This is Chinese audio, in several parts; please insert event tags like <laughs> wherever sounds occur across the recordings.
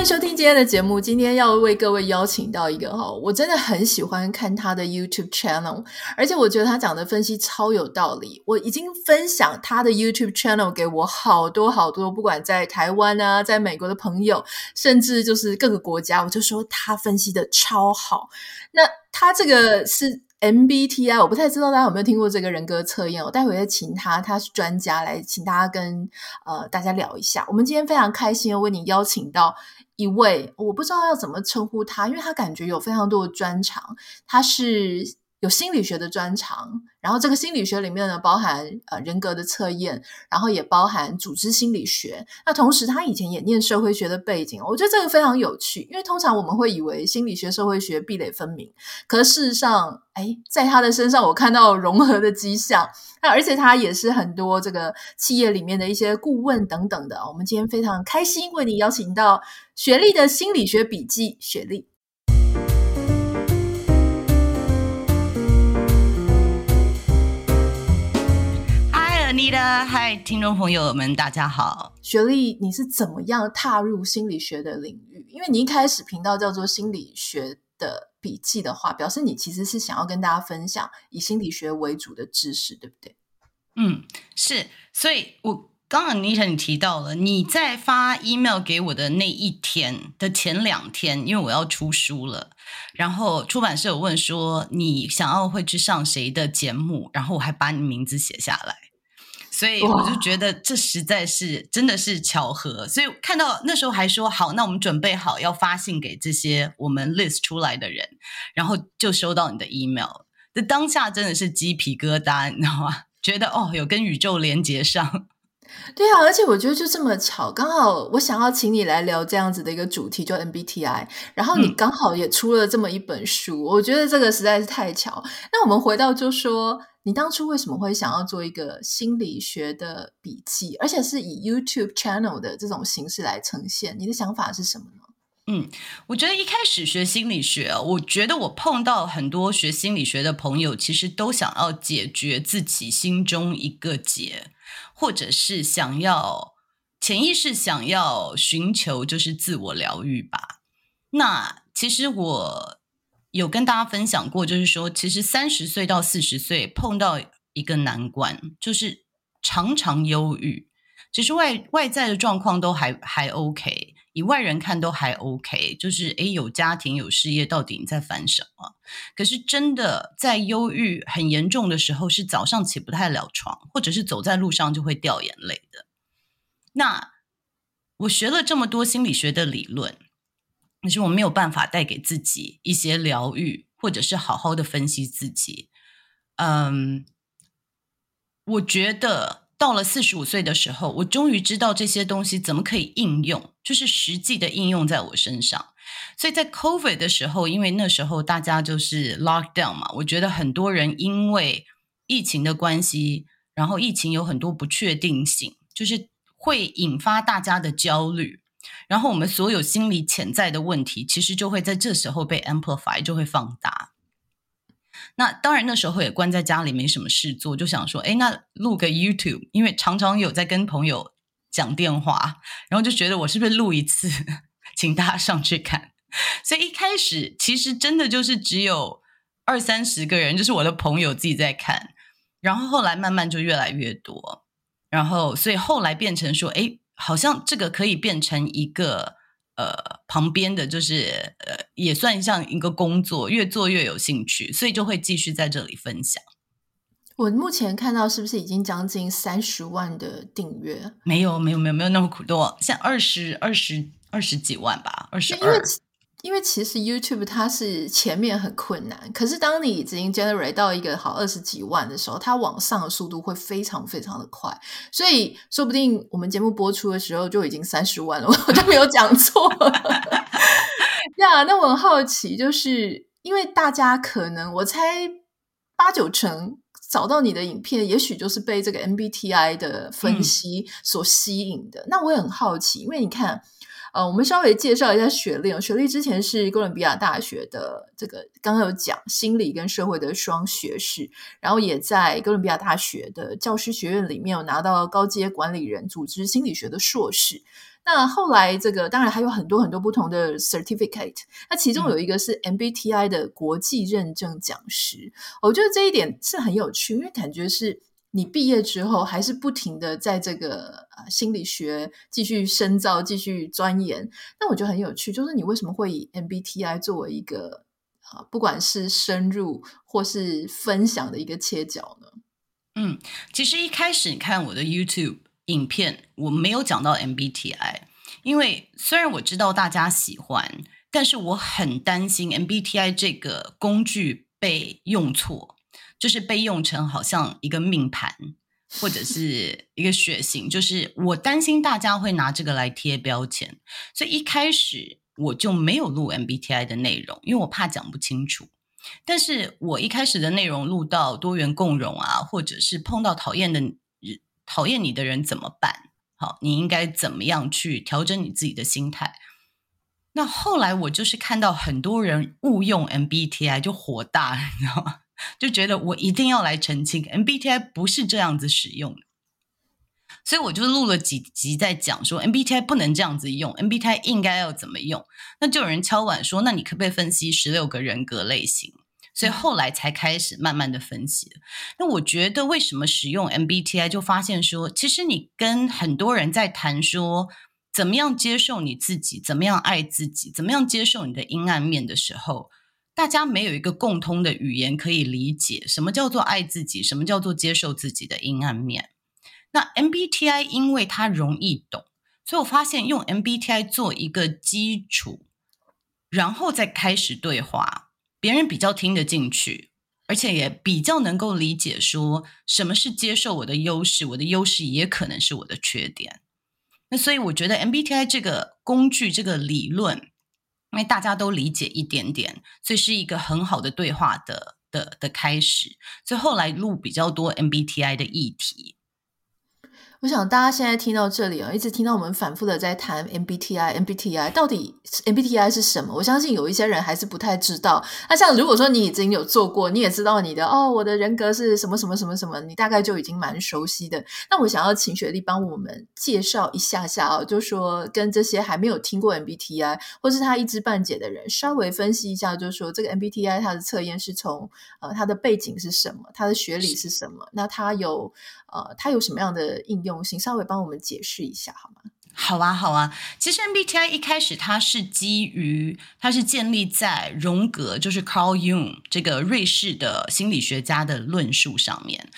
迎收听今天的节目。今天要为各位邀请到一个哈，我真的很喜欢看他的 YouTube channel，而且我觉得他讲的分析超有道理。我已经分享他的 YouTube channel 给我好多好多，不管在台湾啊，在美国的朋友，甚至就是各个国家，我就说他分析的超好。那他这个是。MBTI，我不太知道大家有没有听过这个人格测验。我待会再请他，他是专家来请大家跟呃大家聊一下。我们今天非常开心，为你邀请到一位，我不知道要怎么称呼他，因为他感觉有非常多的专长，他是。有心理学的专长，然后这个心理学里面呢，包含呃人格的测验，然后也包含组织心理学。那同时，他以前也念社会学的背景，我觉得这个非常有趣。因为通常我们会以为心理学、社会学壁垒分明，可事实上，哎，在他的身上我看到融合的迹象。那而且他也是很多这个企业里面的一些顾问等等的。我们今天非常开心为你邀请到雪莉的心理学笔记，雪莉力。嗨，听众朋友们，大家好。雪莉，你是怎么样踏入心理学的领域？因为你一开始频道叫做心理学的笔记的话，表示你其实是想要跟大家分享以心理学为主的知识，对不对？嗯，是。所以我刚刚 Anita 你提到了，你在发 email 给我的那一天的前两天，因为我要出书了，然后出版社有问说你想要会去上谁的节目，然后我还把你名字写下来。所以我就觉得这实在是真的是巧合，所以看到那时候还说好，那我们准备好要发信给这些我们 list 出来的人，然后就收到你的 email，这当下真的是鸡皮疙瘩，你知道吗？觉得哦，有跟宇宙连接上。<laughs> 对啊，而且我觉得就这么巧，刚好我想要请你来聊这样子的一个主题，就 MBTI，然后你刚好也出了这么一本书，嗯、我觉得这个实在是太巧。那我们回到就说。你当初为什么会想要做一个心理学的笔记，而且是以 YouTube channel 的这种形式来呈现？你的想法是什么呢？嗯，我觉得一开始学心理学，我觉得我碰到很多学心理学的朋友，其实都想要解决自己心中一个结，或者是想要潜意识想要寻求就是自我疗愈吧。那其实我。有跟大家分享过，就是说，其实三十岁到四十岁碰到一个难关，就是常常忧郁。其实外外在的状况都还还 OK，以外人看都还 OK，就是诶，有家庭有事业，到底你在烦什么？可是真的在忧郁很严重的时候，是早上起不太了床，或者是走在路上就会掉眼泪的。那我学了这么多心理学的理论。可是我没有办法带给自己一些疗愈，或者是好好的分析自己。嗯，我觉得到了四十五岁的时候，我终于知道这些东西怎么可以应用，就是实际的应用在我身上。所以在 COVID 的时候，因为那时候大家就是 lockdown 嘛，我觉得很多人因为疫情的关系，然后疫情有很多不确定性，就是会引发大家的焦虑。然后我们所有心理潜在的问题，其实就会在这时候被 amplify，就会放大。那当然那时候也关在家里没什么事做，就想说，哎，那录个 YouTube，因为常常有在跟朋友讲电话，然后就觉得我是不是录一次，请大家上去看。所以一开始其实真的就是只有二三十个人，就是我的朋友自己在看，然后后来慢慢就越来越多，然后所以后来变成说，哎。好像这个可以变成一个呃旁边的就是呃也算像一个工作，越做越有兴趣，所以就会继续在这里分享。我目前看到是不是已经将近三十万的订阅？没有没有没有没有那么苦多，像二十二十二十几万吧，二十二。因为其实 YouTube 它是前面很困难，可是当你已经 generate 到一个好二十几万的时候，它往上的速度会非常非常的快，所以说不定我们节目播出的时候就已经三十万了，我就没有讲错。呀，<laughs> yeah, 那我很好奇，就是因为大家可能我猜八九成找到你的影片，也许就是被这个 MBTI 的分析所吸引的。嗯、那我也很好奇，因为你看。呃，我们稍微介绍一下雪莉。雪莉之前是哥伦比亚大学的这个刚刚有讲心理跟社会的双学士，然后也在哥伦比亚大学的教师学院里面有拿到高阶管理人组织心理学的硕士。那后来这个当然还有很多很多不同的 certificate，那其中有一个是 MBTI 的国际认证讲师。嗯、我觉得这一点是很有趣，因为感觉是。你毕业之后还是不停的在这个心理学继续深造、继续钻研，那我觉得很有趣，就是你为什么会以 MBTI 作为一个啊，不管是深入或是分享的一个切角呢？嗯，其实一开始你看我的 YouTube 影片，我没有讲到 MBTI，因为虽然我知道大家喜欢，但是我很担心 MBTI 这个工具被用错。就是被用成好像一个命盘或者是一个血型，就是我担心大家会拿这个来贴标签，所以一开始我就没有录 MBTI 的内容，因为我怕讲不清楚。但是我一开始的内容录到多元共融啊，或者是碰到讨厌的讨厌你的人怎么办？好，你应该怎么样去调整你自己的心态？那后来我就是看到很多人误用 MBTI 就火大，你知道吗？就觉得我一定要来澄清，MBTI 不是这样子使用的，所以我就录了几集在讲说 MBTI 不能这样子用，MBTI 应该要怎么用。那就有人敲碗说，那你可不可以分析十六个人格类型？所以后来才开始慢慢的分析。那我觉得为什么使用 MBTI，就发现说，其实你跟很多人在谈说，怎么样接受你自己，怎么样爱自己，怎么样接受你的阴暗面的时候。大家没有一个共通的语言可以理解什么叫做爱自己，什么叫做接受自己的阴暗面。那 MBTI 因为它容易懂，所以我发现用 MBTI 做一个基础，然后再开始对话，别人比较听得进去，而且也比较能够理解说什么是接受我的优势，我的优势也可能是我的缺点。那所以我觉得 MBTI 这个工具，这个理论。因为大家都理解一点点，所以是一个很好的对话的的的开始。所以后来录比较多 MBTI 的议题。我想大家现在听到这里啊，一直听到我们反复的在谈 MBTI，MBTI 到底 MBTI 是什么？我相信有一些人还是不太知道。那像如果说你已经有做过，你也知道你的哦，我的人格是什么什么什么什么，你大概就已经蛮熟悉的。那我想要请雪莉帮我们介绍一下下啊，就说跟这些还没有听过 MBTI 或是他一知半解的人，稍微分析一下，就是说这个 MBTI 它的测验是从呃它的背景是什么，它的学理是什么，那它有。呃，它有什么样的应用稍微帮我们解释一下好吗？好啊，好啊。其实 MBTI 一开始它是基于，它是建立在荣格，就是 Carl Jung 这个瑞士的心理学家的论述上面。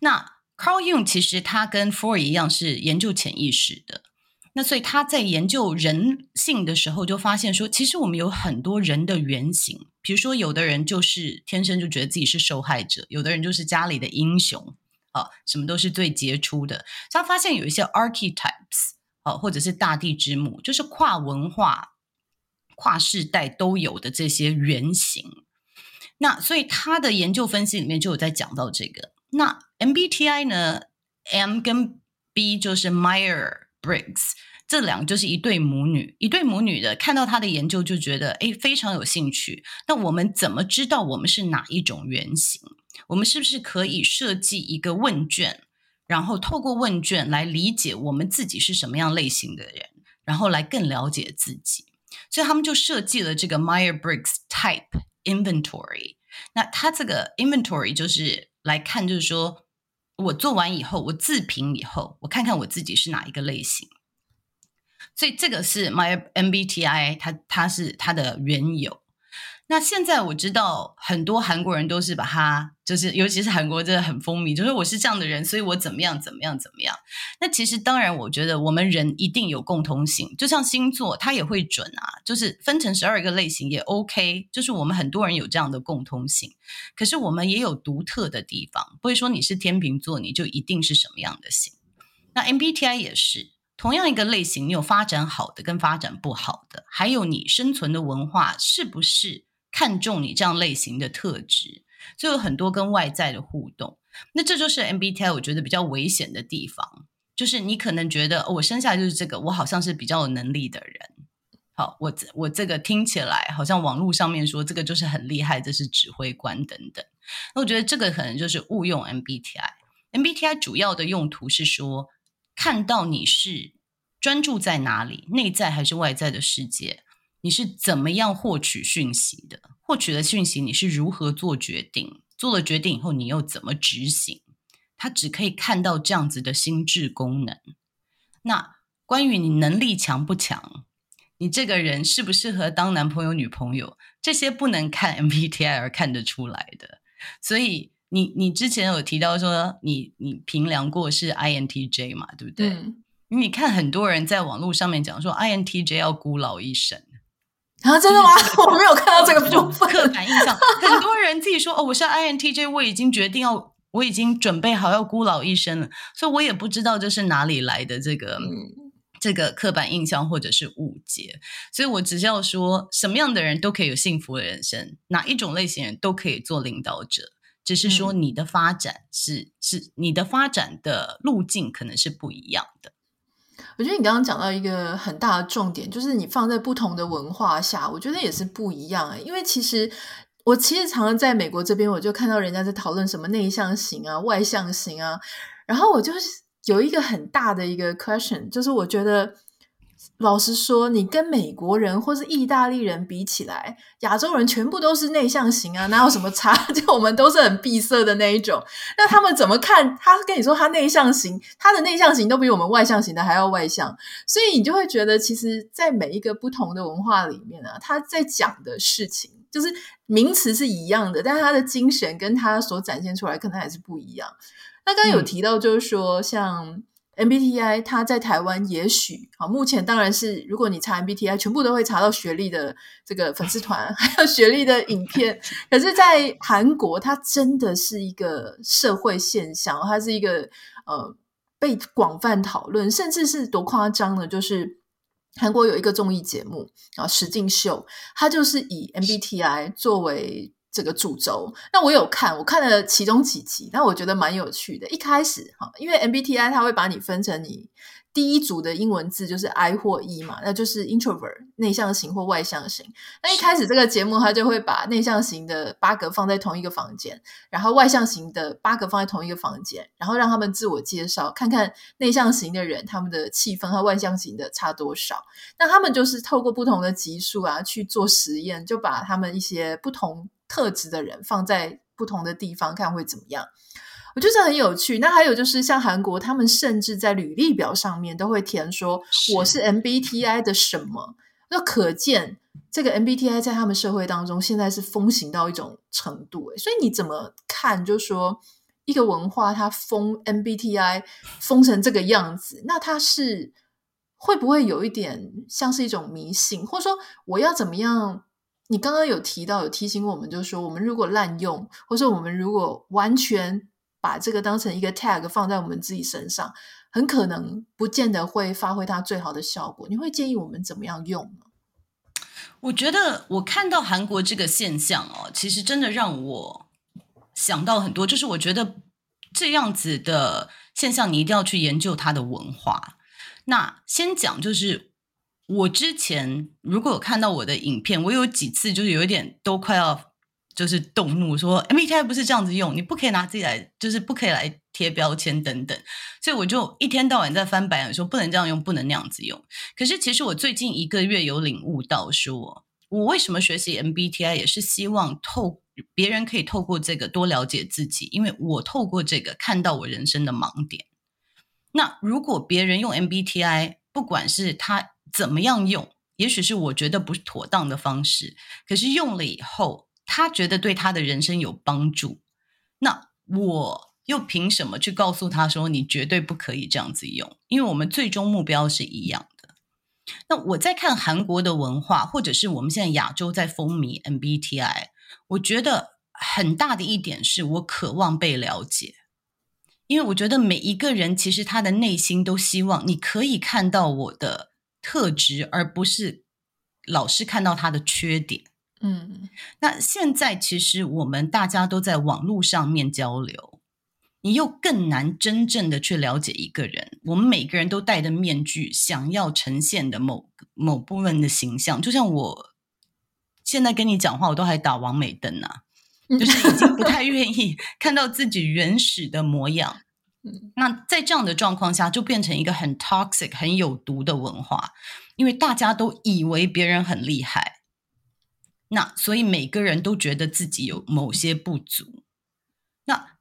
那 Carl Jung 其实他跟 f o r 一样是研究潜意识的。那所以他在研究人性的时候，就发现说，其实我们有很多人的原型。比如说，有的人就是天生就觉得自己是受害者，有的人就是家里的英雄。啊，什么都是最杰出的。他发现有一些 archetypes，啊，或者是大地之母，就是跨文化、跨世代都有的这些原型。那所以他的研究分析里面就有在讲到这个。那 MBTI 呢，M 跟 B 就是 Meyer-Briggs，这两个就是一对母女，一对母女的看到他的研究就觉得诶非常有兴趣。那我们怎么知道我们是哪一种原型？我们是不是可以设计一个问卷，然后透过问卷来理解我们自己是什么样类型的人，然后来更了解自己？所以他们就设计了这个 Meyer-Briggs Type Inventory。那他这个 Inventory 就是来看，就是说我做完以后，我自评以后，我看看我自己是哪一个类型。所以这个是 My MBTI，它它是它的缘由。那现在我知道很多韩国人都是把它，就是尤其是韩国真的很风靡，就是我是这样的人，所以我怎么样怎么样怎么样。那其实当然，我觉得我们人一定有共通性，就像星座，它也会准啊，就是分成十二个类型也 OK，就是我们很多人有这样的共通性。可是我们也有独特的地方，不会说你是天秤座，你就一定是什么样的型。那 MBTI 也是同样一个类型，你有发展好的跟发展不好的，还有你生存的文化是不是？看重你这样类型的特质，所以有很多跟外在的互动。那这就是 MBTI 我觉得比较危险的地方，就是你可能觉得，我生下来就是这个，我好像是比较有能力的人，好，我我这个听起来好像网络上面说这个就是很厉害，这是指挥官等等。那我觉得这个可能就是误用 MBTI。MBTI 主要的用途是说，看到你是专注在哪里，内在还是外在的世界，你是怎么样获取讯息的？获取的讯息，你是如何做决定？做了决定以后，你又怎么执行？他只可以看到这样子的心智功能。那关于你能力强不强，你这个人适不适合当男朋友、女朋友，这些不能看 MBTI 而看得出来的。所以。你你之前有提到说你你评量过是 INTJ 嘛，对不对？嗯、你看很多人在网络上面讲说 INTJ 要孤老一生 <laughs> 啊，真的吗？<laughs> 我没有看到这个部分。刻板印象，很多人自己说哦，我是 INTJ，我已经决定要，我已经准备好要孤老一生了，所以我也不知道这是哪里来的这个、嗯、这个刻板印象或者是误解，所以我只是要说，什么样的人都可以有幸福的人生，哪一种类型人都可以做领导者。只是说你的发展是、嗯、是你的发展的路径可能是不一样的。我觉得你刚刚讲到一个很大的重点，就是你放在不同的文化下，我觉得也是不一样、因为其实我其实常常在美国这边，我就看到人家在讨论什么内向型啊、外向型啊，然后我就有一个很大的一个 question，就是我觉得。老实说，你跟美国人或是意大利人比起来，亚洲人全部都是内向型啊，哪有什么差？<laughs> 就我们都是很闭塞的那一种。那他们怎么看？他跟你说他内向型，他的内向型都比我们外向型的还要外向，所以你就会觉得，其实，在每一个不同的文化里面啊，他在讲的事情，就是名词是一样的，但是他的精神跟他所展现出来可能还是不一样。那刚刚有提到，就是说、嗯、像。MBTI 它在台湾也许啊，目前当然是如果你查 MBTI，全部都会查到学历的这个粉丝团，<laughs> 还有学历的影片。<laughs> 可是，在韩国，它真的是一个社会现象，它是一个呃被广泛讨论，甚至是多夸张的？就是韩国有一个综艺节目啊，实境秀，它就是以 MBTI 作为。这个主轴，那我有看，我看了其中几集，但我觉得蛮有趣的。一开始哈，因为 MBTI 它会把你分成你第一组的英文字就是 I 或 E 嘛，那就是 introvert 内向型或外向型。那一开始这个节目它就会把内向型的八个放在同一个房间，然后外向型的八个放在同一个房间，然后让他们自我介绍，看看内向型的人他们的气氛和外向型的差多少。那他们就是透过不同的级数啊去做实验，就把他们一些不同。特质的人放在不同的地方看会怎么样？我觉得这很有趣。那还有就是像韩国，他们甚至在履历表上面都会填说我是 MBTI 的什么，那可见这个 MBTI 在他们社会当中现在是风行到一种程度。所以你怎么看？就是说一个文化它封 MBTI 封成这个样子，那它是会不会有一点像是一种迷信，或者说我要怎么样？你刚刚有提到，有提醒我们，就是说，我们如果滥用，或者我们如果完全把这个当成一个 tag 放在我们自己身上，很可能不见得会发挥它最好的效果。你会建议我们怎么样用呢？我觉得我看到韩国这个现象哦，其实真的让我想到很多。就是我觉得这样子的现象，你一定要去研究它的文化。那先讲就是。我之前如果有看到我的影片，我有几次就是有一点都快要就是动怒，说 MBTI 不是这样子用，你不可以拿自己来，就是不可以来贴标签等等，所以我就一天到晚在翻白眼，说不能这样用，不能那样子用。可是其实我最近一个月有领悟到说，说我为什么学习 MBTI 也是希望透别人可以透过这个多了解自己，因为我透过这个看到我人生的盲点。那如果别人用 MBTI，不管是他。怎么样用？也许是我觉得不妥当的方式，可是用了以后，他觉得对他的人生有帮助，那我又凭什么去告诉他说你绝对不可以这样子用？因为我们最终目标是一样的。那我在看韩国的文化，或者是我们现在亚洲在风靡 MBTI，我觉得很大的一点是我渴望被了解，因为我觉得每一个人其实他的内心都希望你可以看到我的。特质，而不是老是看到他的缺点。嗯，那现在其实我们大家都在网络上面交流，你又更难真正的去了解一个人。我们每个人都戴着面具，想要呈现的某某部分的形象，就像我现在跟你讲话，我都还打王美灯啊，<laughs> 就是已经不太愿意看到自己原始的模样。那在这样的状况下，就变成一个很 toxic、很有毒的文化，因为大家都以为别人很厉害，那所以每个人都觉得自己有某些不足，那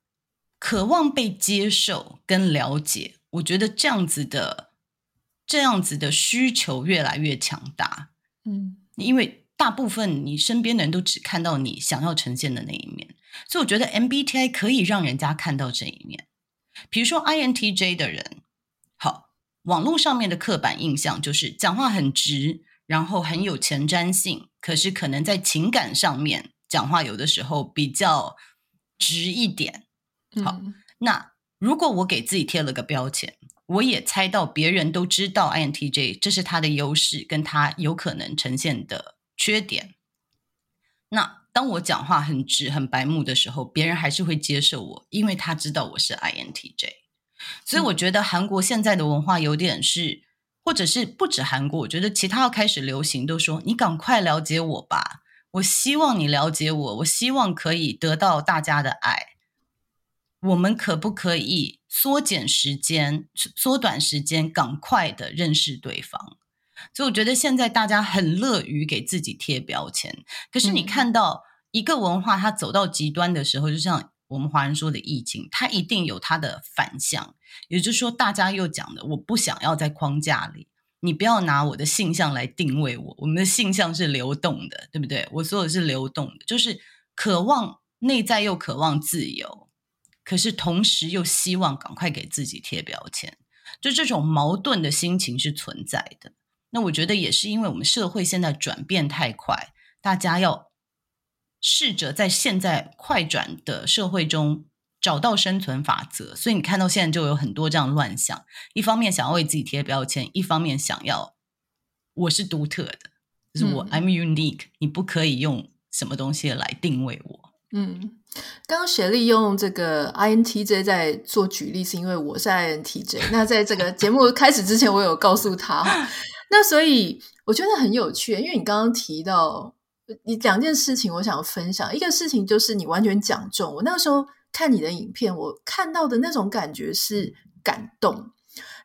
渴望被接受跟了解，我觉得这样子的这样子的需求越来越强大。嗯，因为大部分你身边的人都只看到你想要呈现的那一面，所以我觉得 MBTI 可以让人家看到这一面。比如说 INTJ 的人，好，网络上面的刻板印象就是讲话很直，然后很有前瞻性，可是可能在情感上面讲话有的时候比较直一点。好，嗯、那如果我给自己贴了个标签，我也猜到别人都知道 INTJ 这是他的优势，跟他有可能呈现的缺点，那。当我讲话很直、很白目的时候，别人还是会接受我，因为他知道我是 INTJ。所以我觉得韩国现在的文化有点是，或者是不止韩国，我觉得其他要开始流行，都说你赶快了解我吧，我希望你了解我，我希望可以得到大家的爱。我们可不可以缩减时间、缩短时间，赶快的认识对方？所以我觉得现在大家很乐于给自己贴标签，可是你看到。一个文化它走到极端的时候，就像我们华人说的易经，它一定有它的反向。也就是说，大家又讲的，我不想要在框架里，你不要拿我的性向来定位我。我们的性向是流动的，对不对？我说的是流动的，就是渴望内在又渴望自由，可是同时又希望赶快给自己贴标签，就这种矛盾的心情是存在的。那我觉得也是因为我们社会现在转变太快，大家要。试着在现在快转的社会中找到生存法则，所以你看到现在就有很多这样乱象。一方面想要为自己贴标签，一方面想要我是独特的，就是我、嗯、I'm unique，你不可以用什么东西来定位我。嗯，刚刚雪莉用这个 INTJ 在做举例，是因为我是 INTJ。那在这个节目开始之前，我有告诉他，<laughs> 那所以我觉得很有趣，因为你刚刚提到。你两件事情，我想分享。一个事情就是你完全讲中。我那个时候看你的影片，我看到的那种感觉是感动。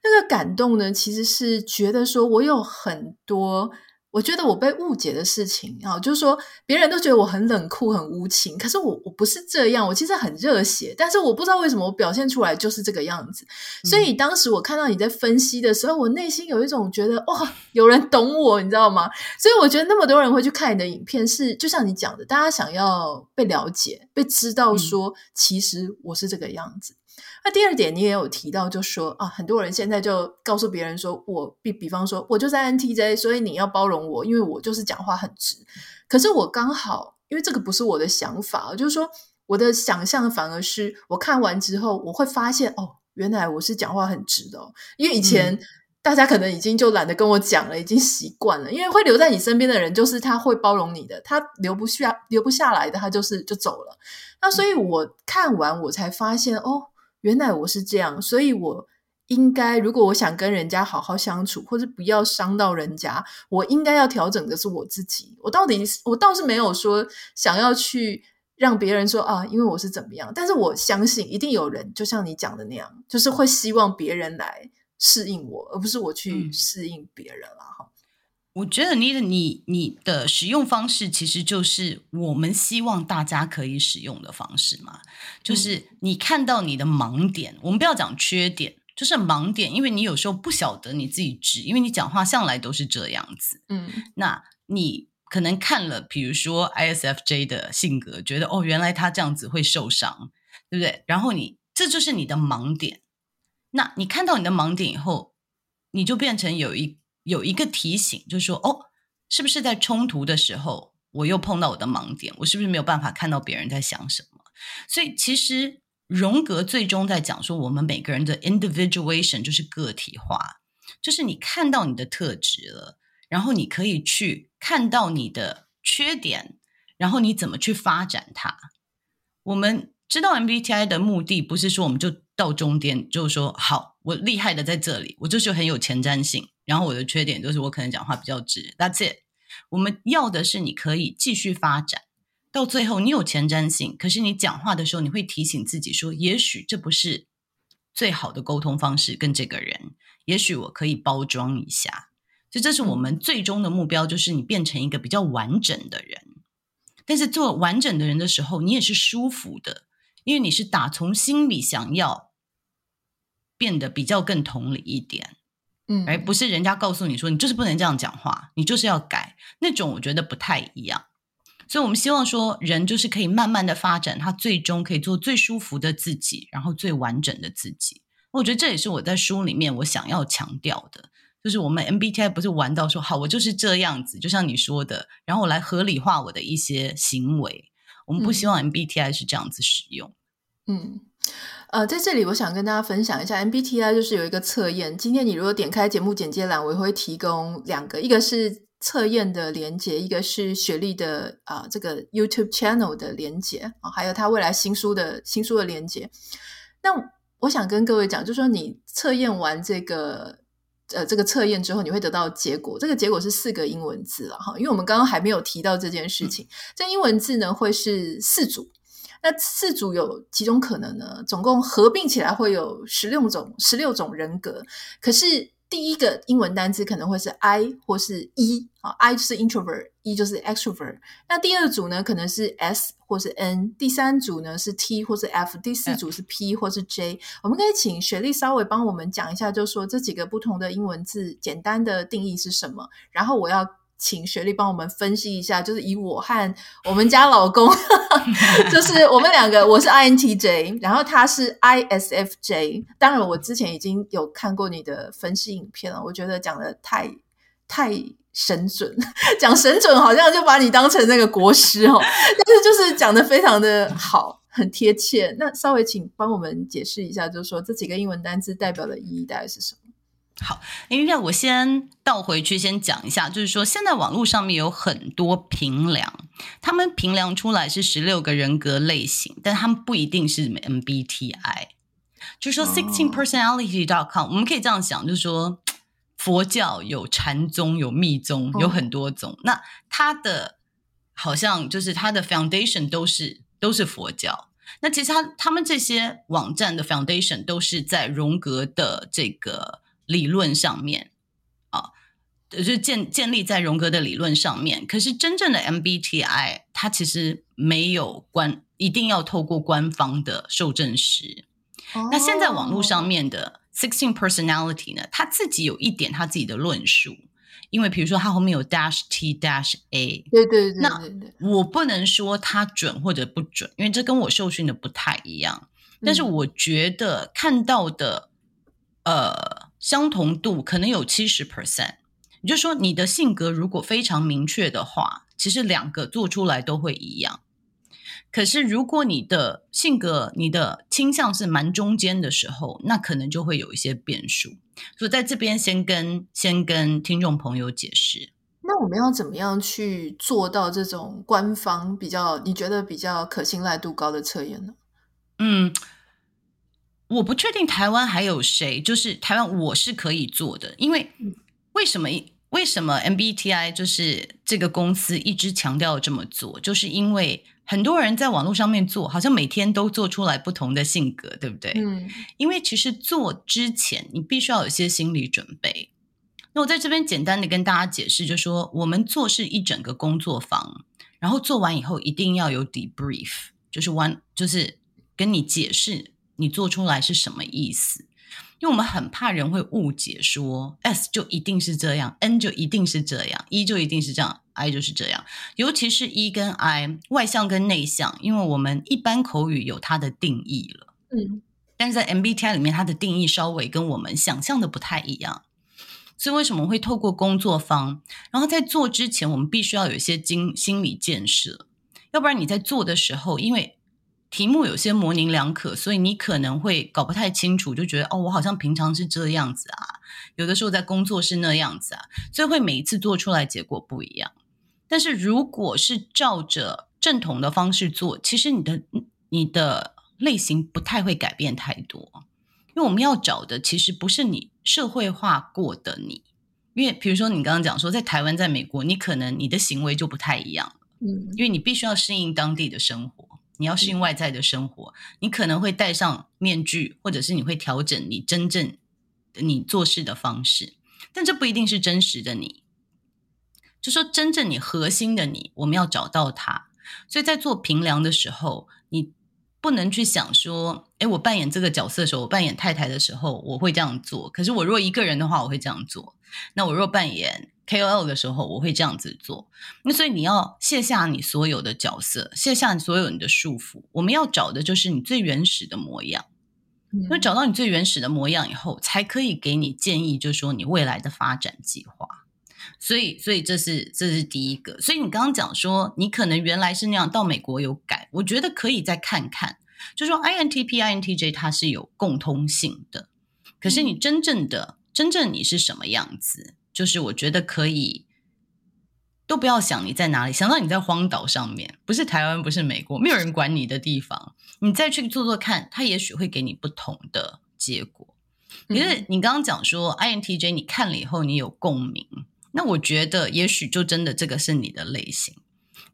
那个感动呢，其实是觉得说我有很多。我觉得我被误解的事情啊，就是说别人都觉得我很冷酷、很无情，可是我我不是这样，我其实很热血，但是我不知道为什么我表现出来就是这个样子。嗯、所以当时我看到你在分析的时候，我内心有一种觉得哇，有人懂我，你知道吗？所以我觉得那么多人会去看你的影片，是就像你讲的，大家想要被了解、被知道，说其实我是这个样子。那第二点，你也有提到，就说啊，很多人现在就告诉别人说，我比比方说，我就是 INTJ，所以你要包容我，因为我就是讲话很直。可是我刚好，因为这个不是我的想法，就是说我的想象反而是，我看完之后，我会发现哦，原来我是讲话很直的哦。因为以前大家可能已经就懒得跟我讲了，已经习惯了。因为会留在你身边的人，就是他会包容你的，他留不下留不下来的，他就是就走了。那所以我看完，我才发现哦。原来我是这样，所以我应该，如果我想跟人家好好相处，或者不要伤到人家，我应该要调整的是我自己。我到底，我倒是没有说想要去让别人说啊，因为我是怎么样。但是我相信，一定有人就像你讲的那样，就是会希望别人来适应我，而不是我去适应别人了哈。嗯我觉得你的你你的使用方式其实就是我们希望大家可以使用的方式嘛，就是你看到你的盲点，我们不要讲缺点，就是盲点，因为你有时候不晓得你自己直，因为你讲话向来都是这样子，嗯，那你可能看了，比如说 ISFJ 的性格，觉得哦，原来他这样子会受伤，对不对？然后你这就是你的盲点，那你看到你的盲点以后，你就变成有一。有一个提醒，就是说，哦，是不是在冲突的时候，我又碰到我的盲点？我是不是没有办法看到别人在想什么？所以，其实荣格最终在讲说，我们每个人的 individuation 就是个体化，就是你看到你的特质了，然后你可以去看到你的缺点，然后你怎么去发展它。我们知道 MBTI 的目的不是说我们就到终点，就是说好，我厉害的在这里，我就是很有前瞻性，然后我的缺点就是我可能讲话比较直，That's it。我们要的是你可以继续发展，到最后你有前瞻性，可是你讲话的时候你会提醒自己说，也许这不是最好的沟通方式跟这个人，也许我可以包装一下。所以这是我们最终的目标，就是你变成一个比较完整的人。但是做完整的人的时候，你也是舒服的，因为你是打从心里想要变得比较更同理一点，嗯，而不是人家告诉你说你就是不能这样讲话，你就是要改那种，我觉得不太一样。所以我们希望说，人就是可以慢慢的发展，他最终可以做最舒服的自己，然后最完整的自己。我觉得这也是我在书里面我想要强调的。就是我们 MBTI 不是玩到说好，我就是这样子，就像你说的，然后我来合理化我的一些行为。我们不希望 MBTI 是这样子使用。嗯，呃，在这里我想跟大家分享一下 MBTI，就是有一个测验。今天你如果点开节目简介栏，我会提供两个，一个是测验的连接，一个是雪莉的啊、呃、这个 YouTube channel 的连接啊，还有他未来新书的新书的连接。那我想跟各位讲，就是说你测验完这个。呃，这个测验之后你会得到结果，这个结果是四个英文字了哈，因为我们刚刚还没有提到这件事情。这英文字呢会是四组，那四组有几种可能呢？总共合并起来会有十六种，十六种人格，可是。第一个英文单词可能会是 I 或是 E 啊，I 就是 introvert，E 就是 extrovert。那第二组呢，可能是 S 或是 N。第三组呢是 T 或是 F。第四组是 P 或是 J。我们可以请雪莉稍微帮我们讲一下，就是说这几个不同的英文字简单的定义是什么？然后我要。请雪莉帮我们分析一下，就是以我和我们家老公 <laughs> <laughs> 就是我们两个，我是 INTJ，然后他是 ISFJ。当然，我之前已经有看过你的分析影片了，我觉得讲的太太神准，讲神准好像就把你当成那个国师哦，但是就是讲的非常的好，很贴切。那稍微请帮我们解释一下，就是说这几个英文单词代表的意义大概是什么？好，因为我先倒回去先讲一下，就是说现在网络上面有很多评量，他们评量出来是十六个人格类型，但他们不一定是 MBTI。就是说，Sixteen Personality dot com，我们可以这样想，就是说佛教有禅宗、有密宗，有很多种，那它的好像就是它的 foundation 都是都是佛教。那其实他他们这些网站的 foundation 都是在荣格的这个。理论上面啊，就是建建立在荣格的理论上面。可是真正的 MBTI，它其实没有官，一定要透过官方的受证实。Oh. 那现在网络上面的 Sixteen Personality 呢，它自己有一点它自己的论述。因为比如说它后面有 Dash T Dash A，对对对，对，那我不能说它准或者不准，因为这跟我受训的不太一样。但是我觉得看到的，嗯、呃。相同度可能有七十 percent，也就是说，你的性格如果非常明确的话，其实两个做出来都会一样。可是，如果你的性格、你的倾向是蛮中间的时候，那可能就会有一些变数。所以，在这边先跟先跟听众朋友解释。那我们要怎么样去做到这种官方比较你觉得比较可信赖度高的测验呢？嗯。我不确定台湾还有谁，就是台湾我是可以做的，因为为什么为什么 MBTI 就是这个公司一直强调这么做，就是因为很多人在网络上面做，好像每天都做出来不同的性格，对不对？嗯，因为其实做之前你必须要有一些心理准备。那我在这边简单的跟大家解释，就是说我们做是一整个工作坊，然后做完以后一定要有 debrief，就是 one 就是跟你解释。你做出来是什么意思？因为我们很怕人会误解说，S 就一定是这样，N 就一定是这样，E 就一定是这样，I 就是这样。尤其是 E 跟 I，外向跟内向，因为我们一般口语有它的定义了，嗯，但是在 MBTI 里面，它的定义稍微跟我们想象的不太一样。所以为什么会透过工作方，然后在做之前，我们必须要有一些经心理建设，要不然你在做的时候，因为题目有些模棱两可，所以你可能会搞不太清楚，就觉得哦，我好像平常是这样子啊，有的时候在工作是那样子啊，所以会每一次做出来结果不一样。但是如果是照着正统的方式做，其实你的你的类型不太会改变太多，因为我们要找的其实不是你社会化过的你，因为比如说你刚刚讲说在台湾、在美国，你可能你的行为就不太一样，嗯，因为你必须要适应当地的生活，你要适应外在的生活，你可能会戴上面具，或者是你会调整你真正你做事的方式，但这不一定是真实的你。就说真正你核心的你，我们要找到它。所以在做评量的时候，你不能去想说，诶，我扮演这个角色的时候，我扮演太太的时候，我会这样做。可是我若一个人的话，我会这样做。那我若扮演 KOL 的时候，我会这样子做。那所以你要卸下你所有的角色，卸下你所有你的束缚。我们要找的就是你最原始的模样。那找到你最原始的模样以后，才可以给你建议，就是说你未来的发展计划。所以，所以这是这是第一个。所以你刚刚讲说，你可能原来是那样，到美国有改，我觉得可以再看看。就说 INTP、INTJ 它是有共通性的，可是你真正的、嗯、真正你是什么样子，就是我觉得可以都不要想你在哪里，想到你在荒岛上面，不是台湾，不是美国，没有人管你的地方，你再去做做看，它也许会给你不同的结果。可是你刚刚讲说 INTJ，你看了以后你有共鸣。那我觉得，也许就真的这个是你的类型。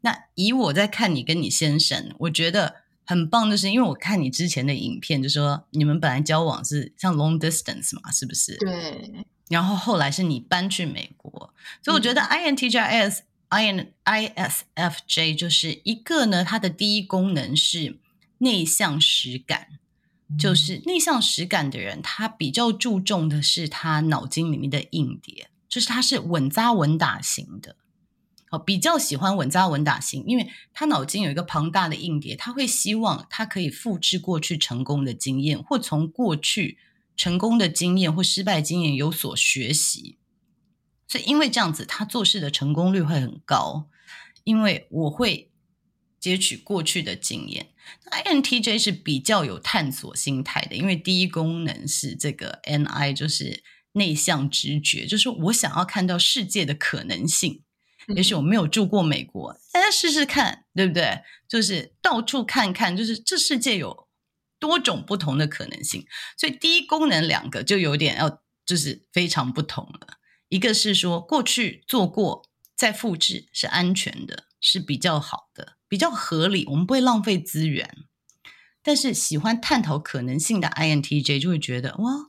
那以我在看你跟你先生，我觉得很棒，就是因为我看你之前的影片，就说你们本来交往是像 long distance 嘛，是不是？对。然后后来是你搬去美国，所以我觉得 INTJ、IS、IN、ISFJ 就是一个呢，它的第一功能是内向实感，就是内向实感的人，他比较注重的是他脑筋里面的硬碟。就是他是稳扎稳打型的，哦，比较喜欢稳扎稳打型，因为他脑筋有一个庞大的硬碟，他会希望他可以复制过去成功的经验，或从过去成功的经验或失败经验有所学习。所以因为这样子，他做事的成功率会很高，因为我会截取过去的经验。INTJ 是比较有探索心态的，因为第一功能是这个 NI，就是。内向直觉，就是我想要看到世界的可能性。也许我没有住过美国，哎，试试看，对不对？就是到处看看，就是这世界有多种不同的可能性。所以第一功能两个就有点要，就是非常不同了。一个是说过去做过再复制是安全的，是比较好的，比较合理，我们不会浪费资源。但是喜欢探讨可能性的 INTJ 就会觉得哇。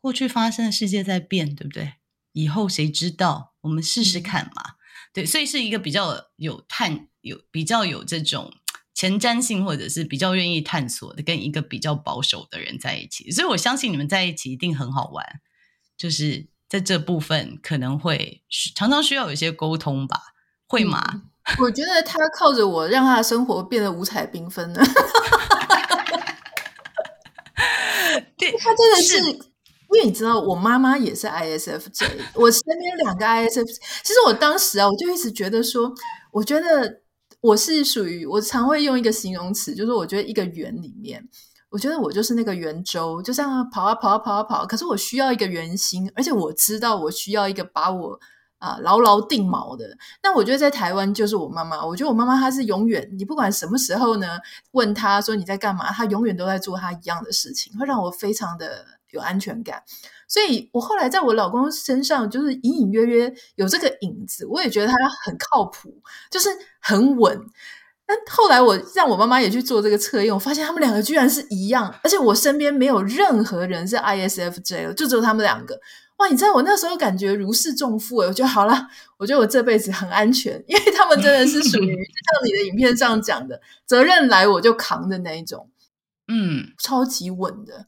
过去发生的世界在变，对不对？以后谁知道？我们试试看嘛。对，所以是一个比较有探有比较有这种前瞻性，或者是比较愿意探索的，跟一个比较保守的人在一起。所以我相信你们在一起一定很好玩。就是在这部分可能会常常需要有一些沟通吧？会吗？嗯，我觉得他靠着我，让他的生活变得五彩缤纷呢。<laughs> 对，他真的是。因为你知道，我妈妈也是 ISFJ，我身边两个 ISFJ。其实我当时啊，我就一直觉得说，我觉得我是属于，我常会用一个形容词，就是我觉得一个圆里面，我觉得我就是那个圆周，就这样跑啊跑啊跑啊跑。可是我需要一个圆心，而且我知道我需要一个把我啊牢牢定锚的。那我觉得在台湾就是我妈妈，我觉得我妈妈她是永远，你不管什么时候呢，问她说你在干嘛，她永远都在做她一样的事情，会让我非常的。有安全感，所以我后来在我老公身上就是隐隐约约有这个影子，我也觉得他很靠谱，就是很稳。但后来我让我妈妈也去做这个测验，我发现他们两个居然是一样，而且我身边没有任何人是 ISFJ，了就只有他们两个。哇，你知道我那时候感觉如释重负，我觉得好了，我觉得我这辈子很安全，因为他们真的是属于 <laughs> 就像你的影片上讲的，责任来我就扛的那一种，嗯，超级稳的。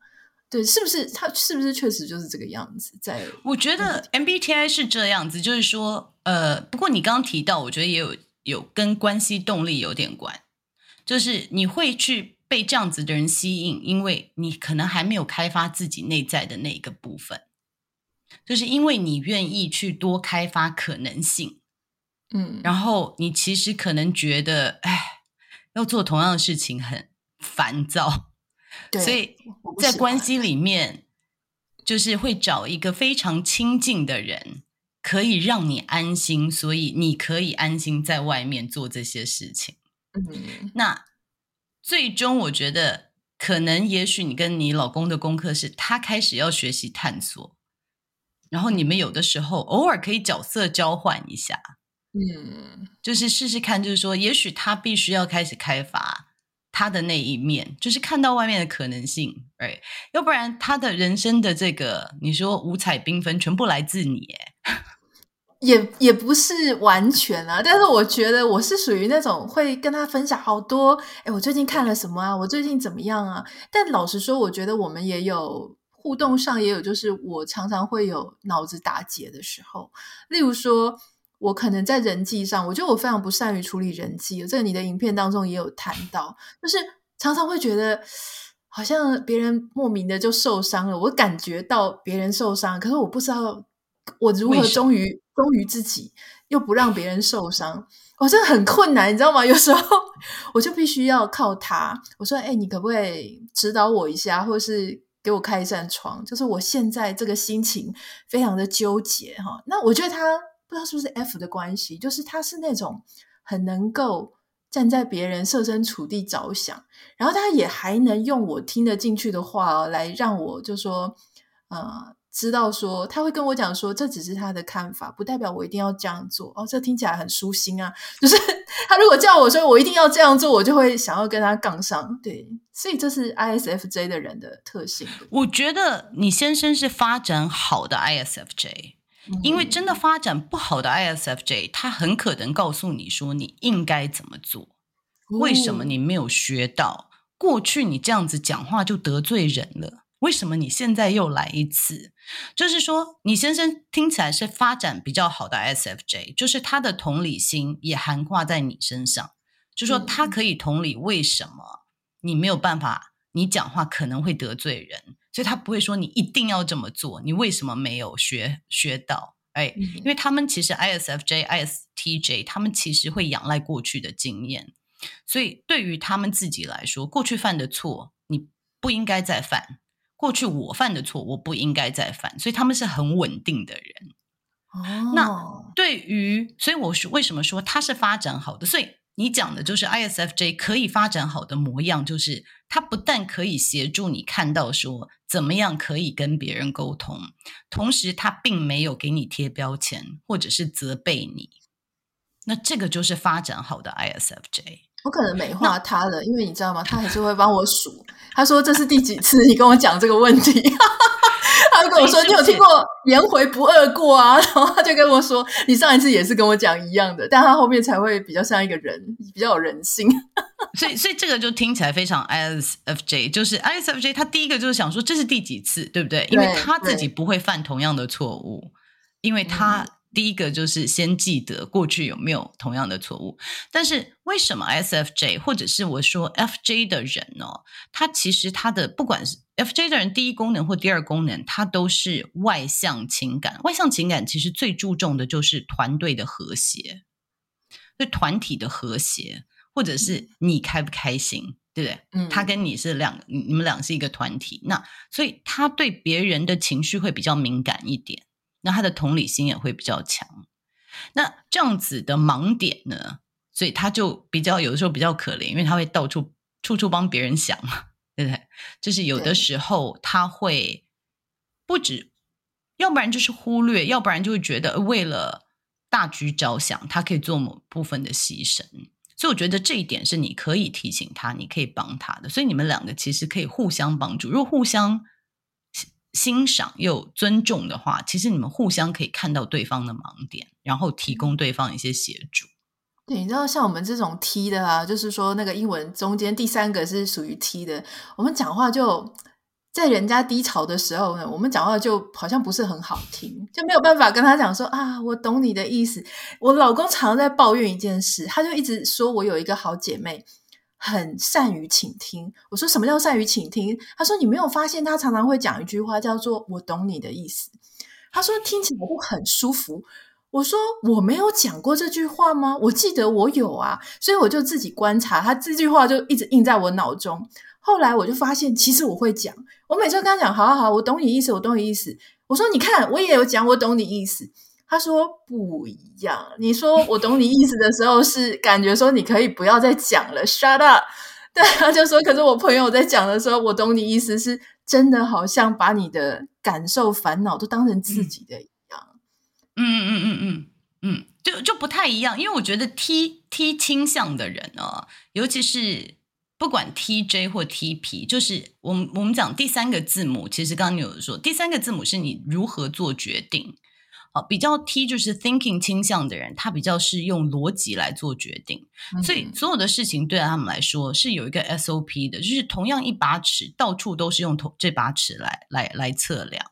对，是不是他是不是确实就是这个样子？在我觉得 MBTI 是这样子，就是说，呃，不过你刚刚提到，我觉得也有有跟关系动力有点关，就是你会去被这样子的人吸引，因为你可能还没有开发自己内在的那一个部分，就是因为你愿意去多开发可能性，嗯，然后你其实可能觉得，哎，要做同样的事情很烦躁。所以在关系里面，就是会找一个非常亲近的人，可以让你安心，所以你可以安心在外面做这些事情。嗯，那最终我觉得可能也许你跟你老公的功课是他开始要学习探索，然后你们有的时候偶尔可以角色交换一下，嗯，就是试试看，就是说，也许他必须要开始开发他的那一面，就是看到外面的可能性，要不然他的人生的这个你说五彩缤纷全部来自你，也也不是完全啊，但是我觉得我是属于那种会跟他分享好多，哎，我最近看了什么啊？我最近怎么样啊？但老实说，我觉得我们也有互动上也有，就是我常常会有脑子打结的时候。例如说，我可能在人际上，我觉得我非常不善于处理人际。这个你的影片当中也有谈 <laughs> 到，就是常常会觉得好像别人莫名的就受伤了，我感觉到别人受伤，可是我不知道。我如何忠于忠于自己，又不让别人受伤？我真的很困难，你知道吗？有时候 <laughs> 我就必须要靠他。我说：“哎，你可不可以指导我一下，或是给我开一扇窗？就是我现在这个心情非常的纠结哈。那我觉得他不知道是不是 F 的关系，就是他是那种很能够站在别人设身处地着想，然后他也还能用我听得进去的话来让我就说，呃。”知道说他会跟我讲说，这只是他的看法，不代表我一定要这样做。哦，这听起来很舒心啊。就是 <laughs> 他如果叫我说我一定要这样做，我就会想要跟他杠上。对，所以这是 ISFJ 的人的特性。我觉得你先生是发展好的 ISFJ，因为真的发展不好的 ISFJ，他很可能告诉你说你应该怎么做，为什么你没有学到？过去你这样子讲话就得罪人了。为什么你现在又来一次？就是说，你先生听起来是发展比较好的 ISFJ，就是他的同理心也含挂在你身上，就是说他可以同理为什么你没有办法，你讲话可能会得罪人，所以他不会说你一定要这么做，你为什么没有学学到？哎，因为他们其实 ISFJ、ISTJ，他们其实会仰赖过去的经验，所以对于他们自己来说，过去犯的错你不应该再犯。过去我犯的错，我不应该再犯，所以他们是很稳定的人。哦，那对于，所以我是为什么说他是发展好的？所以你讲的就是 ISFJ 可以发展好的模样，就是他不但可以协助你看到说怎么样可以跟别人沟通，同时他并没有给你贴标签或者是责备你。那这个就是发展好的 ISFJ。我可能美化他了，因为你知道吗？他还是会帮我数。他说：“这是第几次你跟我讲这个问题？”他就跟我说：“你有听过‘颜回不二过’啊？” <laughs> 然后他就跟我说：“你上一次也是跟我讲一样的。”但他后面才会比较像一个人，比较有人性。<laughs> 所以，所以这个就听起来非常 ISFJ，就是 ISFJ。他第一个就是想说这是第几次，对不对？因为他自己不会犯同样的错误，因为他。第一个就是先记得过去有没有同样的错误，但是为什么 SFJ 或者是我说 FJ 的人呢？他其实他的不管是 FJ 的人，第一功能或第二功能，他都是外向情感。外向情感其实最注重的就是团队的和谐，对团体的和谐，或者是你开不开心，对不对？嗯，他跟你是两，你们俩是一个团体，那所以他对别人的情绪会比较敏感一点。那他的同理心也会比较强，那这样子的盲点呢，所以他就比较有的时候比较可怜，因为他会到处处处帮别人想，对不对？就是有的时候他会不止，要不然就是忽略，要不然就会觉得为了大局着想，他可以做某部分的牺牲。所以我觉得这一点是你可以提醒他，你可以帮他的。所以你们两个其实可以互相帮助，如果互相。欣赏又尊重的话，其实你们互相可以看到对方的盲点，然后提供对方一些协助。对，你知道像我们这种 T 的啊，就是说那个英文中间第三个是属于 T 的，我们讲话就在人家低潮的时候呢，我们讲话就好像不是很好听，就没有办法跟他讲说啊，我懂你的意思。我老公常常在抱怨一件事，他就一直说我有一个好姐妹。很善于倾听。我说什么叫善于倾听？他说你没有发现他常常会讲一句话叫做“我懂你的意思”。他说听起来就很舒服。我说我没有讲过这句话吗？我记得我有啊，所以我就自己观察他这句话就一直印在我脑中。后来我就发现其实我会讲，我每次跟他讲好好好，我懂你意思，我懂你意思。我说你看我也有讲我懂你意思。他说不一样。你说我懂你意思的时候，是感觉说你可以不要再讲了，shut up。<laughs> 对，他就说，可是我朋友在讲的时候，我懂你意思，是真的，好像把你的感受、烦恼都当成自己的一样。嗯嗯嗯嗯嗯嗯，就就不太一样，因为我觉得 T T 倾向的人呢，尤其是。不管 T J 或 T P，就是我们我们讲第三个字母，其实刚刚你有说，第三个字母是你如何做决定。好，比较 T 就是 thinking 倾向的人，他比较是用逻辑来做决定，嗯、所以所有的事情对他们来说是有一个 S O P 的，就是同样一把尺，到处都是用同这把尺来来来测量。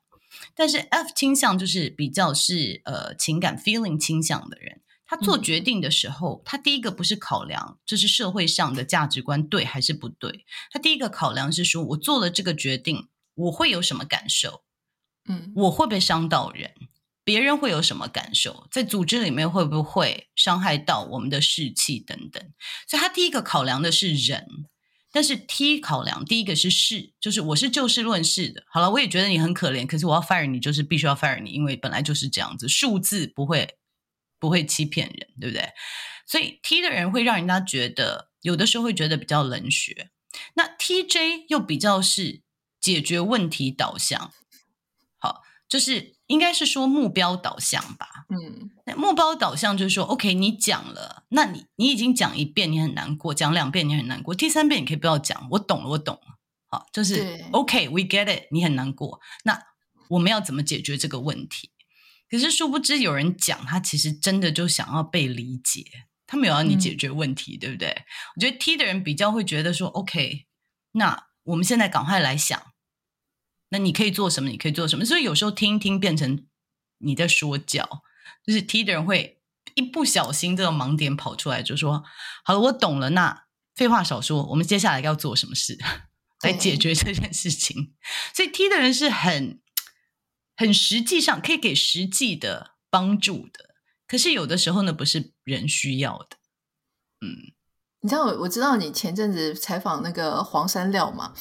但是 F 倾向就是比较是呃情感 feeling 倾向的人。他做决定的时候，他第一个不是考量这是社会上的价值观对还是不对，他第一个考量是说，我做了这个决定，我会有什么感受？嗯，我会不会伤到人？别人会有什么感受？在组织里面会不会伤害到我们的士气等等？所以他第一个考量的是人，但是 T 考量第一个是事，就是我是就事论事的。好了，我也觉得你很可怜，可是我要 fire 你，就是必须要 fire 你，因为本来就是这样子，数字不会。不会欺骗人，对不对？所以 T 的人会让人家觉得，有的时候会觉得比较冷血。那 TJ 又比较是解决问题导向，好，就是应该是说目标导向吧。嗯，那目标导向就是说，OK，你讲了，那你你已经讲一遍，你很难过；讲两遍，你很难过；第三遍你可以不要讲，我懂了，我懂了。好，就是 OK，we get it，你很难过。那我们要怎么解决这个问题？可是殊不知，有人讲他其实真的就想要被理解，他没有要你解决问题，嗯、对不对？我觉得 T 的人比较会觉得说，OK，那我们现在赶快来想，那你可以做什么？你可以做什么？所以有时候听一听变成你在说教，就是 T 的人会一不小心这个盲点跑出来，就说：“好了，我懂了。”那废话少说，我们接下来要做什么事 <laughs> 来解决这件事情？所以 T 的人是很。很实际上可以给实际的帮助的，可是有的时候呢，不是人需要的。嗯，你知道我我知道你前阵子采访那个黄山料嘛？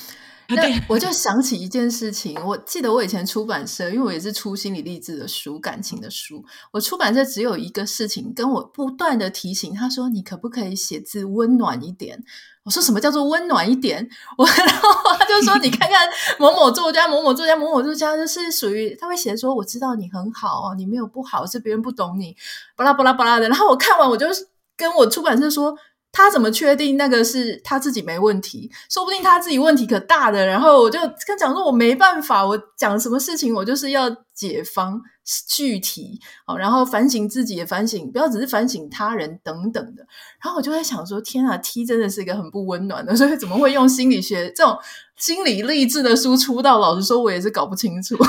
<laughs> 那我就想起一件事情，我记得我以前出版社，因为我也是出心理励志的书、感情的书，我出版社只有一个事情跟我不断的提醒，他说：“你可不可以写字温暖一点？”我说：“什么叫做温暖一点？”我 <laughs> 然后他就说：“你看看某某作家、某某作家、某某作家，就是属于他会写说，我知道你很好哦，你没有不好，是别人不懂你，巴拉巴拉巴拉的。”然后我看完，我就跟我出版社说。他怎么确定那个是他自己没问题？说不定他自己问题可大的。然后我就跟讲说，我没办法，我讲什么事情，我就是要解方具体，好，然后反省自己也反省，不要只是反省他人等等的。然后我就在想说，天啊，T 真的是一个很不温暖的，所以怎么会用心理学这种心理励志的书出道？老实说，我也是搞不清楚。<laughs>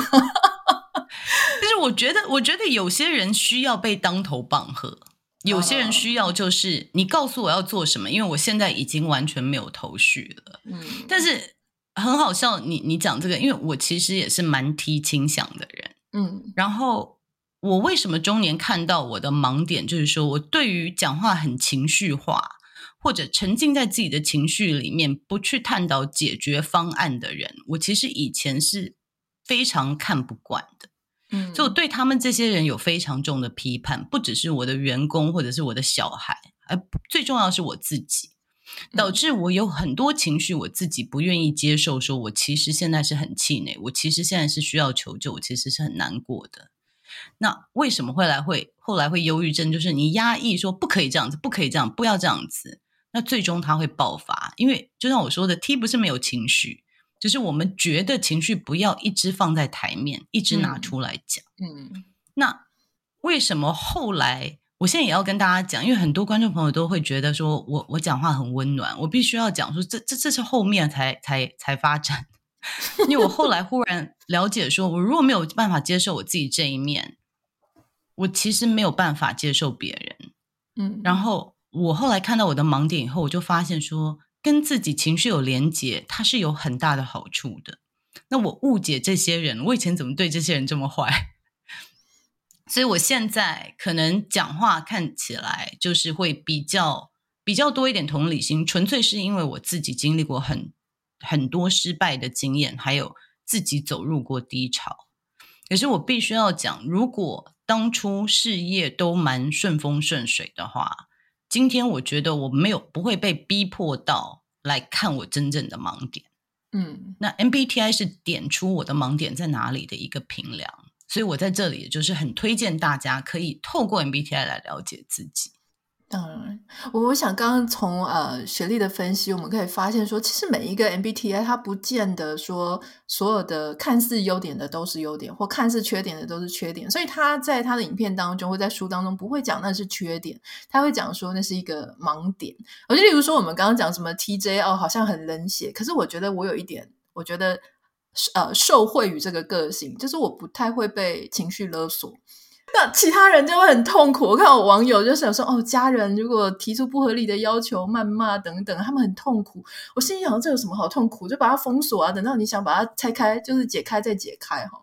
但是我觉得，我觉得有些人需要被当头棒喝。有些人需要就是你告诉我要做什么，因为我现在已经完全没有头绪了。嗯，但是很好笑，你你讲这个，因为我其实也是蛮提倾向的人。嗯，然后我为什么中年看到我的盲点，就是说我对于讲话很情绪化，或者沉浸在自己的情绪里面，不去探讨解决方案的人，我其实以前是非常看不惯的。嗯，所以我对他们这些人有非常重的批判，不只是我的员工或者是我的小孩，而最重要是我自己，导致我有很多情绪，我自己不愿意接受，说我其实现在是很气馁，我其实现在是需要求救，我其实是很难过的。那为什么会来会后来会忧郁症？就是你压抑说不可以这样子，不可以这样，不要这样子，那最终他会爆发，因为就像我说的，T 不是没有情绪。就是我们觉得情绪不要一直放在台面，一直拿出来讲。嗯，嗯，那为什么后来？我现在也要跟大家讲，因为很多观众朋友都会觉得说我我讲话很温暖，我必须要讲说这这这是后面才才才发展。<laughs> 因为我后来忽然了解说，我如果没有办法接受我自己这一面，我其实没有办法接受别人。嗯，然后我后来看到我的盲点以后，我就发现说。跟自己情绪有连结，它是有很大的好处的。那我误解这些人，我以前怎么对这些人这么坏？<laughs> 所以我现在可能讲话看起来就是会比较比较多一点同理心，纯粹是因为我自己经历过很很多失败的经验，还有自己走入过低潮。可是我必须要讲，如果当初事业都蛮顺风顺水的话。今天我觉得我没有不会被逼迫到来看我真正的盲点。嗯，那 MBTI 是点出我的盲点在哪里的一个评量，所以我在这里就是很推荐大家可以透过 MBTI 来了解自己。当然，我我想刚刚从呃雪力的分析，我们可以发现说，其实每一个 MBTI 它不见得说所有的看似优点的都是优点，或看似缺点的都是缺点。所以他在他的影片当中或在书当中不会讲那是缺点，他会讲说那是一个盲点。而且例如说我们刚刚讲什么 TJ 哦，好像很冷血，可是我觉得我有一点，我觉得呃受惠于这个个性，就是我不太会被情绪勒索。那其他人就会很痛苦。我看我网友就想说，哦，家人如果提出不合理的要求、谩骂等等，他们很痛苦。我心里想，这有什么好痛苦？就把它封锁啊，等到你想把它拆开，就是解开再解开哈。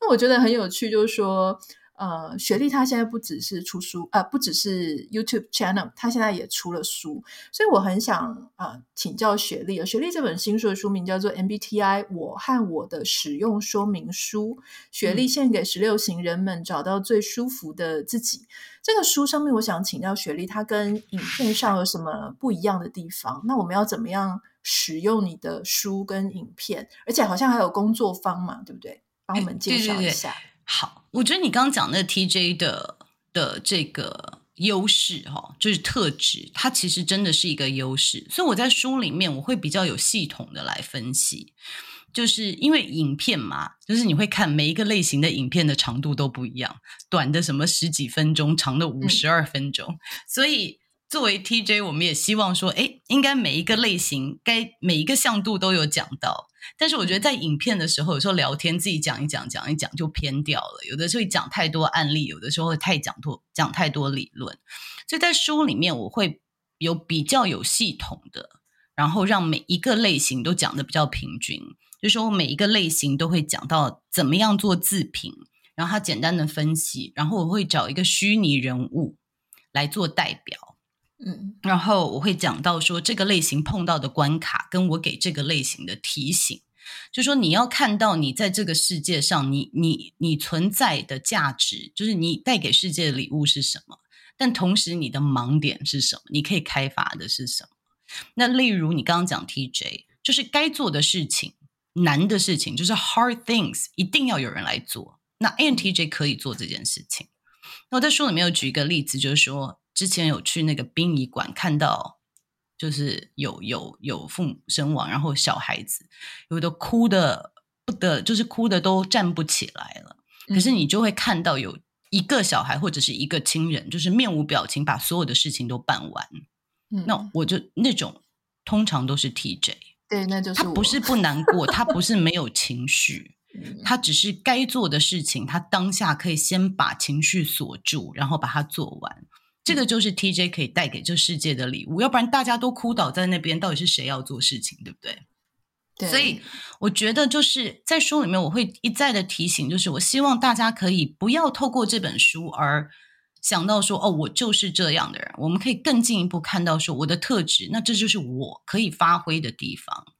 那我觉得很有趣，就是说。呃，雪莉她现在不只是出书，呃，不只是 YouTube channel，她现在也出了书，所以我很想啊、呃、请教雪力。雪莉这本新书的书名叫做《MBTI 我和我的使用说明书》，雪莉献给十六型人们找到最舒服的自己。嗯、这个书上面，我想请教雪莉，它跟影片上有什么不一样的地方？那我们要怎么样使用你的书跟影片？而且好像还有工作坊嘛，对不对？帮我们介绍一下。欸好，我觉得你刚刚讲那 TJ 的的这个优势哈，就是特质，它其实真的是一个优势。所以我在书里面我会比较有系统的来分析，就是因为影片嘛，就是你会看每一个类型的影片的长度都不一样，短的什么十几分钟，长的五十二分钟，嗯、所以。作为 TJ，我们也希望说，哎，应该每一个类型，该每一个向度都有讲到。但是我觉得在影片的时候，有时候聊天自己讲一讲，讲一讲就偏掉了。有的时候讲太多案例，有的时候会太讲多讲太多理论。所以在书里面，我会有比较有系统的，然后让每一个类型都讲的比较平均。就是说我每一个类型都会讲到怎么样做自评，然后他简单的分析，然后我会找一个虚拟人物来做代表。嗯，然后我会讲到说，这个类型碰到的关卡，跟我给这个类型的提醒，就说你要看到你在这个世界上，你你你存在的价值，就是你带给世界的礼物是什么，但同时你的盲点是什么，你可以开发的是什么。那例如你刚刚讲 TJ，就是该做的事情，难的事情，就是 hard things，一定要有人来做。那 INTJ 可以做这件事情。那我在书里面有举一个例子，就是说。之前有去那个殡仪馆看到，就是有有有父母身亡，然后小孩子有的哭的不得，就是哭的都站不起来了。可是你就会看到有一个小孩或者是一个亲人，就是面无表情把所有的事情都办完。嗯，那我就那种通常都是 TJ，对，那就是他不是不难过，他不是没有情绪，他只是该做的事情，他当下可以先把情绪锁住，然后把它做完。这个就是 TJ 可以带给这世界的礼物，要不然大家都哭倒在那边，到底是谁要做事情，对不对？对。所以我觉得就是在书里面，我会一再的提醒，就是我希望大家可以不要透过这本书而想到说，哦，我就是这样的人。我们可以更进一步看到说，我的特质，那这就是我可以发挥的地方。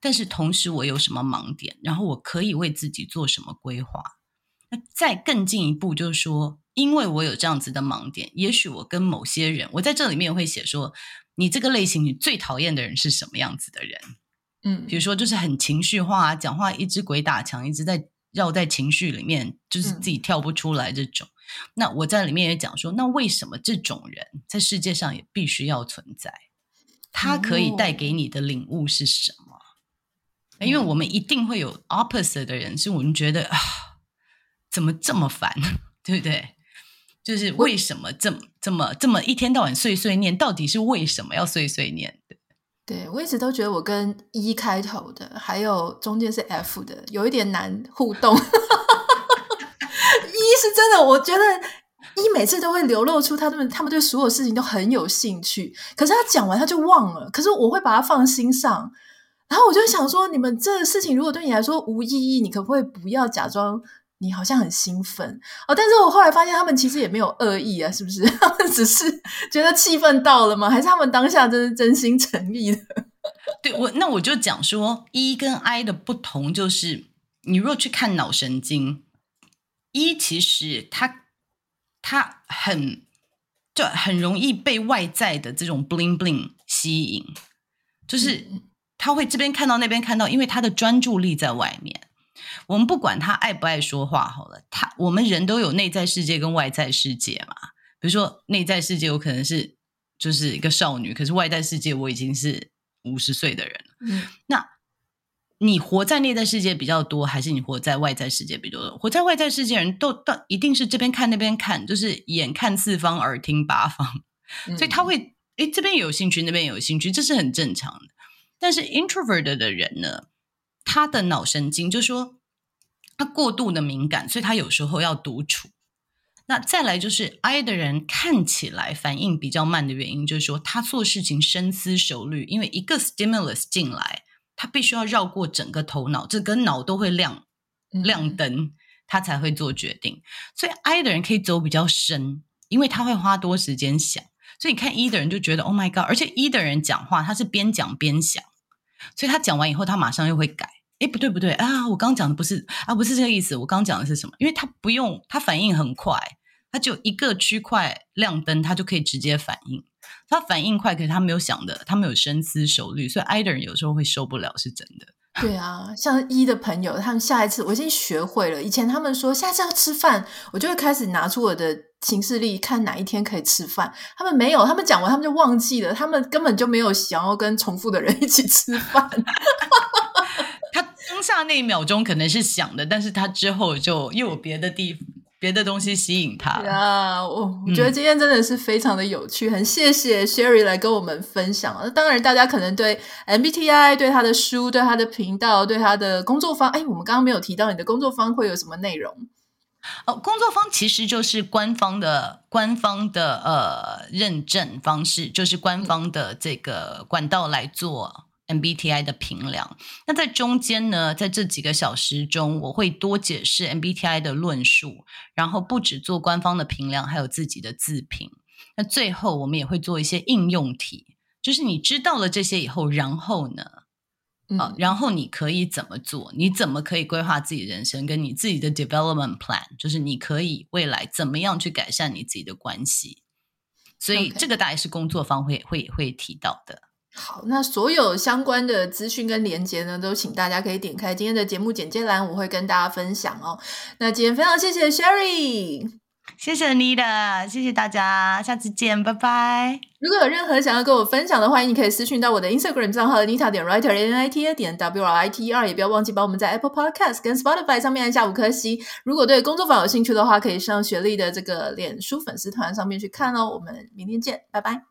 但是同时，我有什么盲点，然后我可以为自己做什么规划。那再更进一步，就是说。因为我有这样子的盲点，也许我跟某些人，我在这里面会写说，你这个类型你最讨厌的人是什么样子的人？嗯，比如说就是很情绪化，讲话一直鬼打墙，一直在绕在情绪里面，就是自己跳不出来这种。嗯、那我在里面也讲说，那为什么这种人在世界上也必须要存在？他可以带给你的领悟是什么？哦、因为我们一定会有 opposite 的人，是我们觉得啊，怎么这么烦，<laughs> 对不对？就是为什么这么这么这么一天到晚碎碎念？到底是为什么要碎碎念？对，我一直都觉得我跟 E 开头的，还有中间是 F 的，有一点难互动。<laughs> E 是真的，我觉得一每次都会流露出他们他们对所有事情都很有兴趣，可是他讲完他就忘了。可是我会把它放心上，然后我就想说，你们这个事情如果对你来说无意义，你可不可以不要假装？你好像很兴奋哦，但是我后来发现他们其实也没有恶意啊，是不是？<laughs> 他们只是觉得气氛到了吗？还是他们当下真是真心诚意的？<laughs> 对，我那我就讲说，E 跟 I 的不同就是，你若去看脑神经，E 其实它它很就很容易被外在的这种 bling bling 吸引。就是他会这边看到那边看到，因为他的专注力在外面。我们不管他爱不爱说话，好了，他我们人都有内在世界跟外在世界嘛。比如说内在世界，有可能是就是一个少女，可是外在世界我已经是五十岁的人了。嗯，那你活在内在世界比较多，还是你活在外在世界比较多？活在外在世界的人都到一定是这边看那边看，就是眼看四方，耳听八方，所以他会诶这边有兴趣，那边有兴趣，这是很正常的。但是 introvert 的人呢，他的脑神经就是说。他过度的敏感，所以他有时候要独处。那再来就是 I 的人看起来反应比较慢的原因，就是说他做事情深思熟虑，因为一个 stimulus 进来，他必须要绕过整个头脑，这跟脑都会亮亮灯，他才会做决定。所以 I 的人可以走比较深，因为他会花多时间想。所以你看 E 的人就觉得 Oh my God，而且 E 的人讲话他是边讲边想，所以他讲完以后，他马上又会改。哎，不对不对啊！我刚讲的不是啊，不是这个意思。我刚讲的是什么？因为他不用，他反应很快，他就一个区块亮灯，他就可以直接反应。他反应快，可是他没有想的，他没有深思熟虑，所以 I 的人有时候会受不了，是真的。对啊，像 E 的朋友，他们下一次我已经学会了。以前他们说下次要吃饭，我就会开始拿出我的行事历，看哪一天可以吃饭。他们没有，他们讲完他们就忘记了，他们根本就没有想要跟重复的人 <laughs> 一起吃饭。<laughs> 他当下那一秒钟可能是想的，但是他之后就又有别的地别的东西吸引他。啊，我我觉得今天真的是非常的有趣，嗯、很谢谢 Sherry 来跟我们分享。那当然，大家可能对 MBTI、对他的书、对他的频道、对他的工作方，哎，我们刚刚没有提到你的工作方会有什么内容？哦，工作方其实就是官方的官方的呃认证方式，就是官方的这个管道来做。MBTI 的评量，那在中间呢，在这几个小时中，我会多解释 MBTI 的论述，然后不只做官方的评量，还有自己的自评。那最后我们也会做一些应用题，就是你知道了这些以后，然后呢，然后你可以怎么做？你怎么可以规划自己人生，跟你自己的 development plan，就是你可以未来怎么样去改善你自己的关系。所以这个大概是工作方会会会提到的。好，那所有相关的资讯跟连接呢，都请大家可以点开今天的节目简介栏，我会跟大家分享哦。那今天非常谢谢 Sherry，谢谢妮的谢谢大家，下次见，拜拜。如果有任何想要跟我分享的，欢迎你可以私讯到我的 Instagram 账号 nita 点 Writer N I T A 点 W R I T E R，也不要忘记帮我们在 Apple Podcast 跟 Spotify 上面按下五颗星。如果对工作坊有兴趣的话，可以上雪莉的这个脸书粉丝团上面去看哦。我们明天见，拜拜。